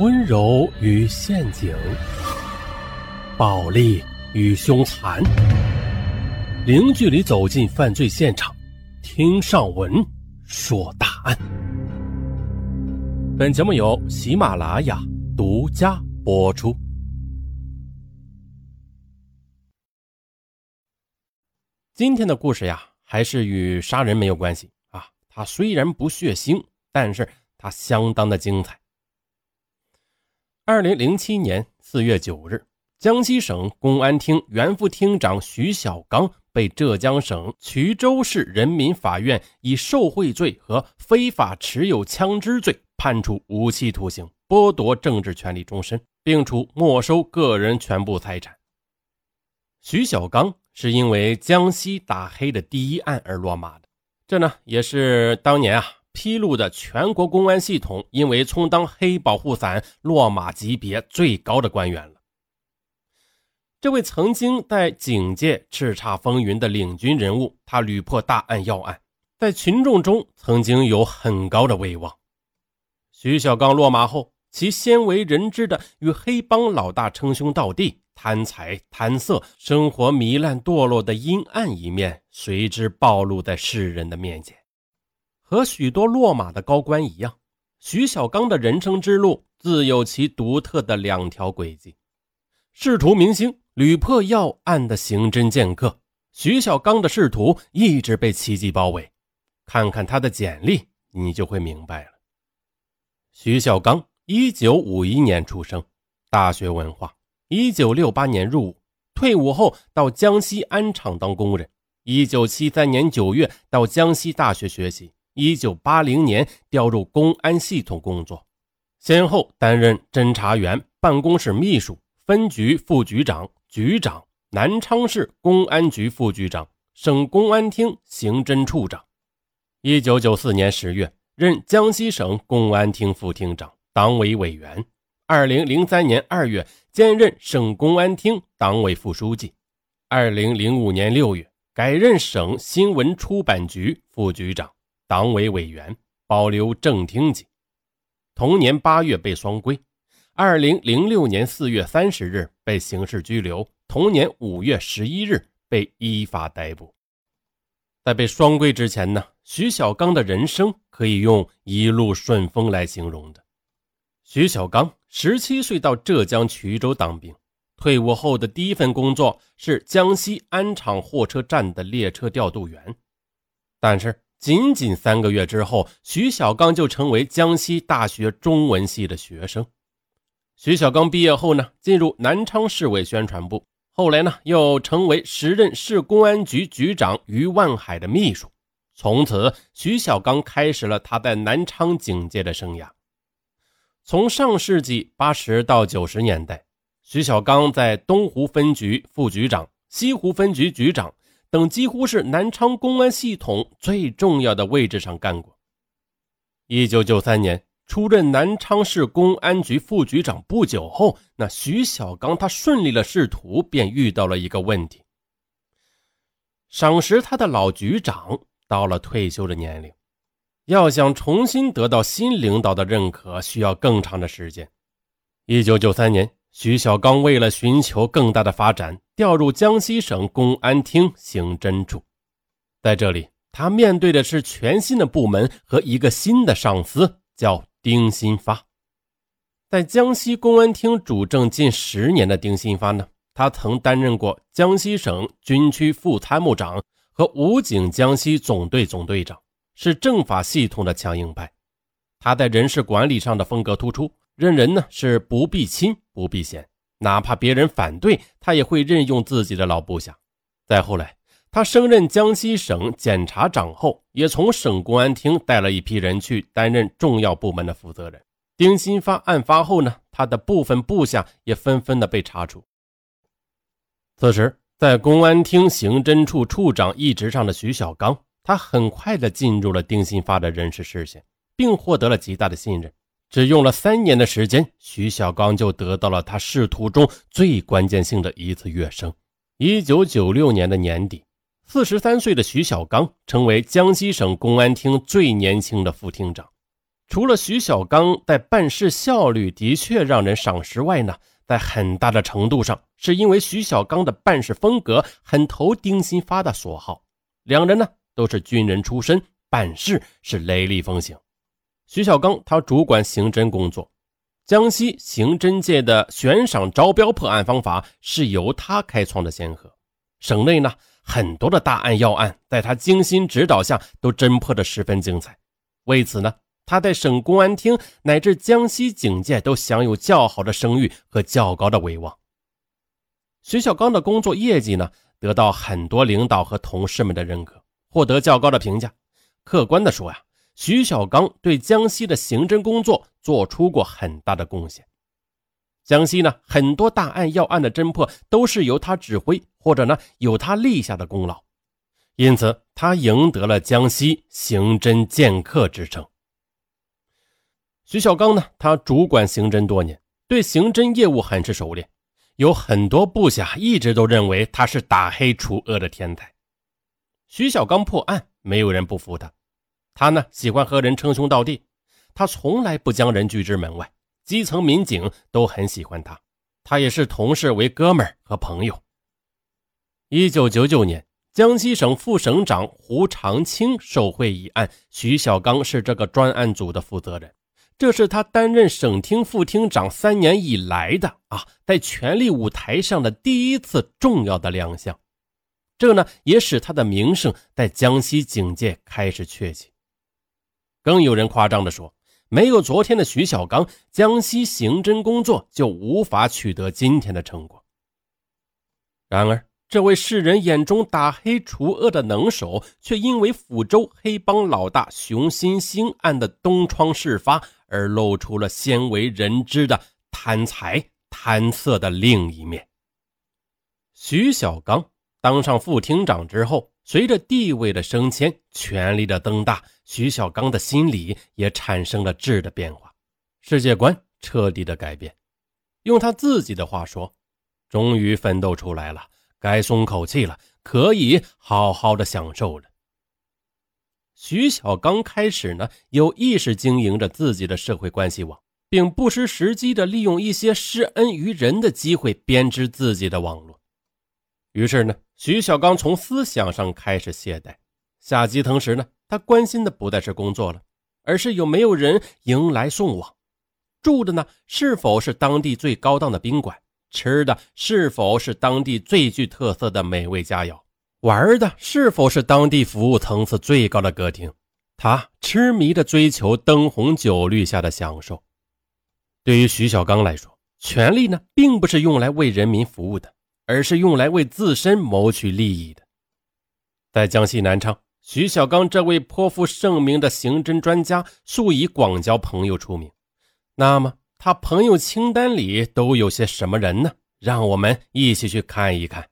温柔与陷阱，暴力与凶残，零距离走进犯罪现场，听上文说大案。本节目由喜马拉雅独家播出。今天的故事呀，还是与杀人没有关系啊。它虽然不血腥，但是它相当的精彩。二零零七年四月九日，江西省公安厅原副厅长徐小刚被浙江省衢州市人民法院以受贿罪和非法持有枪支罪判处无期徒刑，剥夺政治权利终身，并处没收个人全部财产。徐小刚。是因为江西打黑的第一案而落马的，这呢也是当年啊披露的全国公安系统因为充当黑保护伞落马级别最高的官员了。这位曾经在警界叱咤风云的领军人物，他屡破大案要案，在群众中曾经有很高的威望。徐小刚落马后，其鲜为人知的与黑帮老大称兄道弟。贪财贪色，生活糜烂堕落的阴暗一面随之暴露在世人的面前。和许多落马的高官一样，徐小刚的人生之路自有其独特的两条轨迹：仕途明星，屡破要案的刑侦剑客。徐小刚的仕途一直被奇迹包围。看看他的简历，你就会明白了。徐小刚，一九五一年出生，大学文化。一九六八年入伍，退伍后到江西安厂当工人。一九七三年九月到江西大学学习。一九八零年调入公安系统工作，先后担任侦查员、办公室秘书、分局副局长、局长、南昌市公安局副局长、省公安厅刑侦处长。一九九四年十月任江西省公安厅副厅长、党委委员。二零零三年二月。兼任省公安厅党委副书记，二零零五年六月改任省新闻出版局副局长、党委委员，保留正厅级。同年八月被双规，二零零六年四月三十日被刑事拘留，同年五月十一日被依法逮捕。在被双规之前呢，徐小刚的人生可以用一路顺风来形容的。徐小刚。十七岁到浙江衢州当兵，退伍后的第一份工作是江西安厂货车站的列车调度员。但是仅仅三个月之后，徐小刚就成为江西大学中文系的学生。徐小刚毕业后呢，进入南昌市委宣传部，后来呢，又成为时任市公安局局长于万海的秘书。从此，徐小刚开始了他在南昌警界的生涯。从上世纪八十到九十年代，徐小刚在东湖分局副局长、西湖分局局长等几乎是南昌公安系统最重要的位置上干过。一九九三年出任南昌市公安局副局长不久后，那徐小刚他顺利了仕途，便遇到了一个问题：赏识他的老局长到了退休的年龄。要想重新得到新领导的认可，需要更长的时间。一九九三年，徐小刚为了寻求更大的发展，调入江西省公安厅刑侦处。在这里，他面对的是全新的部门和一个新的上司，叫丁新发。在江西公安厅主政近十年的丁新发呢，他曾担任过江西省军区副参谋长和武警江西总队总队长。是政法系统的强硬派，他在人事管理上的风格突出，任人呢是不避亲不避嫌，哪怕别人反对，他也会任用自己的老部下。再后来，他升任江西省检察长后，也从省公安厅带了一批人去担任重要部门的负责人。丁新发案发后呢，他的部分部下也纷纷的被查处。此时，在公安厅刑侦处处长一职上的徐小刚。他很快的进入了丁新发的人事视线，并获得了极大的信任。只用了三年的时间，徐小刚就得到了他仕途中最关键性的一次跃升。一九九六年的年底，四十三岁的徐小刚成为江西省公安厅最年轻的副厅长。除了徐小刚在办事效率的确让人赏识外呢，在很大的程度上是因为徐小刚的办事风格很投丁新发的所好。两人呢都是军人出身，办事是雷厉风行。徐小刚他主管刑侦工作，江西刑侦界的悬赏招标破案方法是由他开创的先河。省内呢很多的大案要案，在他精心指导下都侦破的十分精彩。为此呢。他在省公安厅乃至江西警界都享有较好的声誉和较高的威望。徐小刚的工作业绩呢，得到很多领导和同事们的认可，获得较高的评价。客观的说呀，徐小刚对江西的刑侦工作做出过很大的贡献。江西呢，很多大案要案的侦破都是由他指挥，或者呢有他立下的功劳，因此他赢得了江西刑侦剑客之称。徐小刚呢，他主管刑侦多年，对刑侦业务很是熟练。有很多部下一直都认为他是打黑除恶的天才。徐小刚破案，没有人不服他。他呢，喜欢和人称兄道弟，他从来不将人拒之门外。基层民警都很喜欢他，他也是同事为哥们儿和朋友。一九九九年，江西省副省长胡长清受贿一案，徐小刚是这个专案组的负责人。这是他担任省厅副厅长三年以来的啊，在权力舞台上的第一次重要的亮相。这呢，也使他的名声在江西警界开始鹊起。更有人夸张地说，没有昨天的徐小刚，江西刑侦工作就无法取得今天的成果。然而，这位世人眼中打黑除恶的能手，却因为抚州黑帮老大熊新兴案的东窗事发。而露出了鲜为人知的贪财贪色的另一面。徐小刚当上副厅长之后，随着地位的升迁、权力的增大，徐小刚的心理也产生了质的变化，世界观彻底的改变。用他自己的话说：“终于奋斗出来了，该松口气了，可以好好的享受了。”徐小刚开始呢，有意识经营着自己的社会关系网，并不失时机的利用一些施恩于人的机会编织自己的网络。于是呢，徐小刚从思想上开始懈怠，下基层时呢，他关心的不再是工作了，而是有没有人迎来送往，住的呢是否是当地最高档的宾馆，吃的是否是当地最具特色的美味佳肴。玩的是否是当地服务层次最高的歌厅？他痴迷的追求灯红酒绿下的享受。对于徐小刚来说，权力呢，并不是用来为人民服务的，而是用来为自身谋取利益的。在江西南昌，徐小刚这位颇负盛名的刑侦专家，素以广交朋友出名。那么，他朋友清单里都有些什么人呢？让我们一起去看一看。